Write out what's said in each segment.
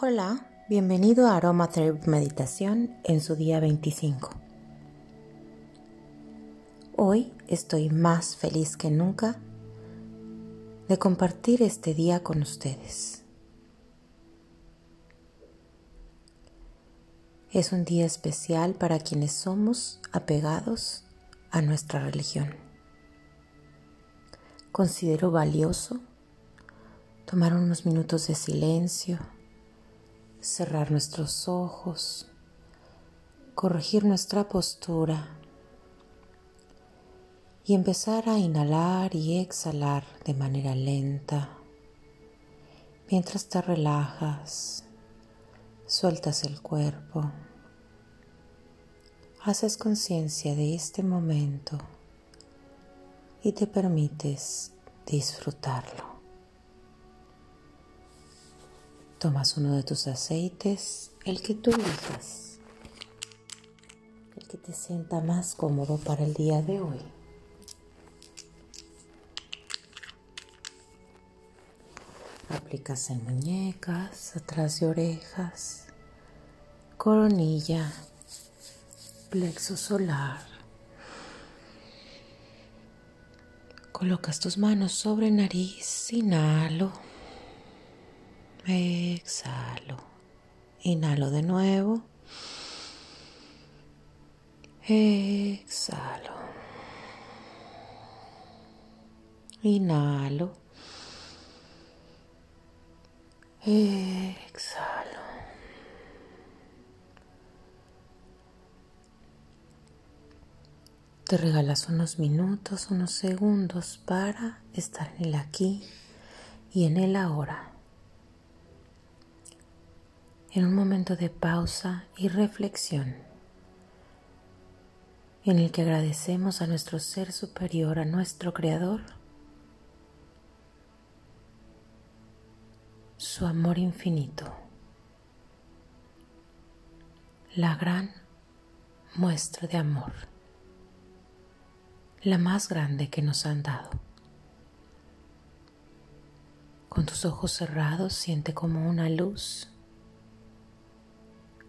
Hola, bienvenido a Aromatherapy Meditación en su día 25. Hoy estoy más feliz que nunca de compartir este día con ustedes. Es un día especial para quienes somos apegados a nuestra religión. Considero valioso tomar unos minutos de silencio cerrar nuestros ojos, corregir nuestra postura y empezar a inhalar y exhalar de manera lenta. Mientras te relajas, sueltas el cuerpo, haces conciencia de este momento y te permites disfrutarlo. Tomas uno de tus aceites, el que tú elijas, el que te sienta más cómodo para el día de hoy. Aplicas en muñecas, atrás de orejas, coronilla, plexo solar. Colocas tus manos sobre nariz, inhalo. Exhalo. Inhalo de nuevo. Exhalo. Inhalo. Exhalo. Te regalas unos minutos, unos segundos para estar en el aquí y en el ahora en un momento de pausa y reflexión en el que agradecemos a nuestro ser superior, a nuestro Creador, su amor infinito, la gran muestra de amor, la más grande que nos han dado. Con tus ojos cerrados siente como una luz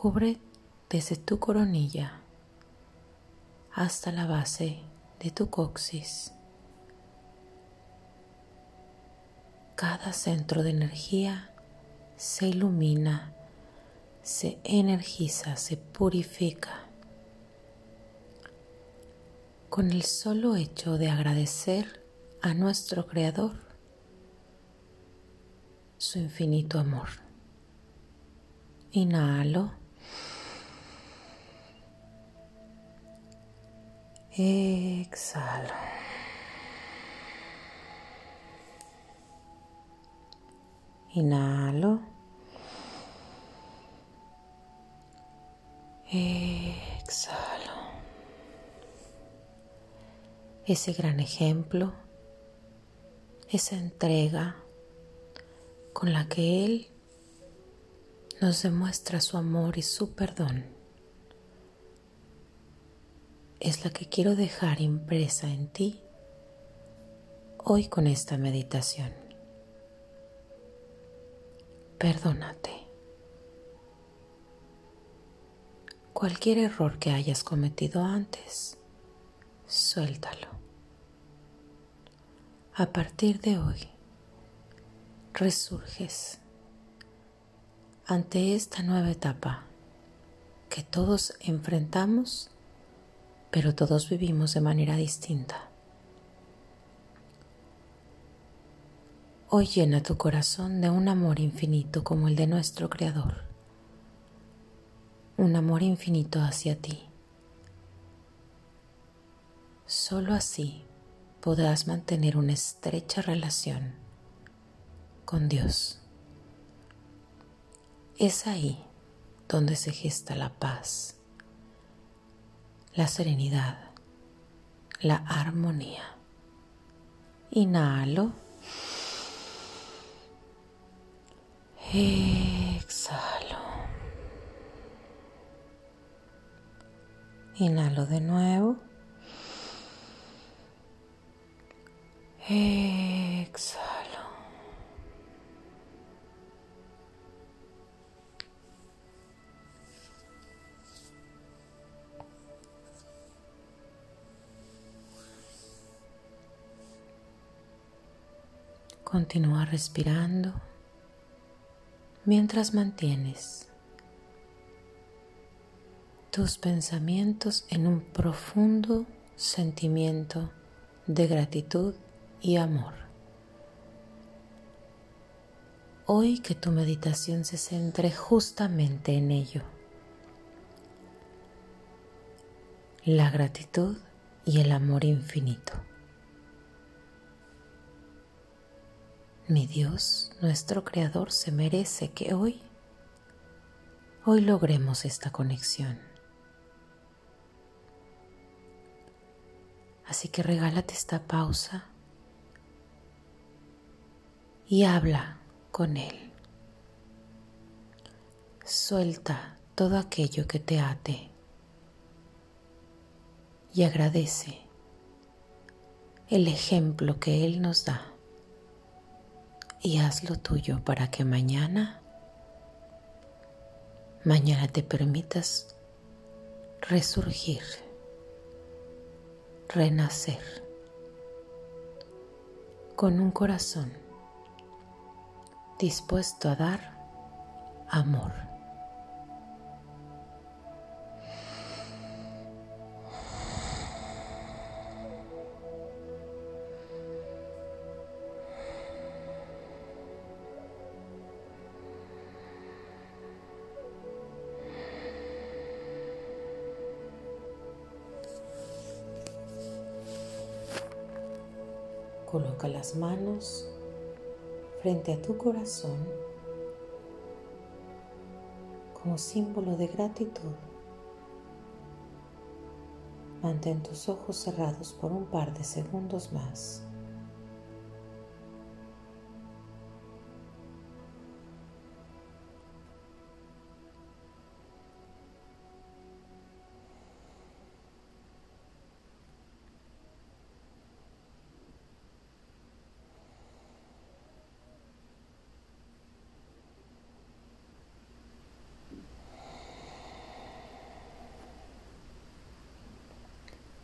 Cubre desde tu coronilla hasta la base de tu coxis. Cada centro de energía se ilumina, se energiza, se purifica. Con el solo hecho de agradecer a nuestro Creador su infinito amor. Inhalo. Exhalo. Inhalo. Exhalo. Ese gran ejemplo, esa entrega con la que Él nos demuestra su amor y su perdón es la que quiero dejar impresa en ti hoy con esta meditación. Perdónate. Cualquier error que hayas cometido antes, suéltalo. A partir de hoy, resurges ante esta nueva etapa que todos enfrentamos pero todos vivimos de manera distinta. Hoy llena tu corazón de un amor infinito como el de nuestro Creador, un amor infinito hacia ti. Solo así podrás mantener una estrecha relación con Dios. Es ahí donde se gesta la paz la serenidad, la armonía. Inhalo. Exhalo. Inhalo de nuevo. Continúa respirando mientras mantienes tus pensamientos en un profundo sentimiento de gratitud y amor. Hoy que tu meditación se centre justamente en ello. La gratitud y el amor infinito. Mi Dios, nuestro Creador, se merece que hoy, hoy logremos esta conexión. Así que regálate esta pausa y habla con Él. Suelta todo aquello que te ate y agradece el ejemplo que Él nos da y hazlo tuyo para que mañana, mañana te permitas resurgir, renacer con un corazón dispuesto a dar amor. Coloca las manos frente a tu corazón como símbolo de gratitud. Mantén tus ojos cerrados por un par de segundos más.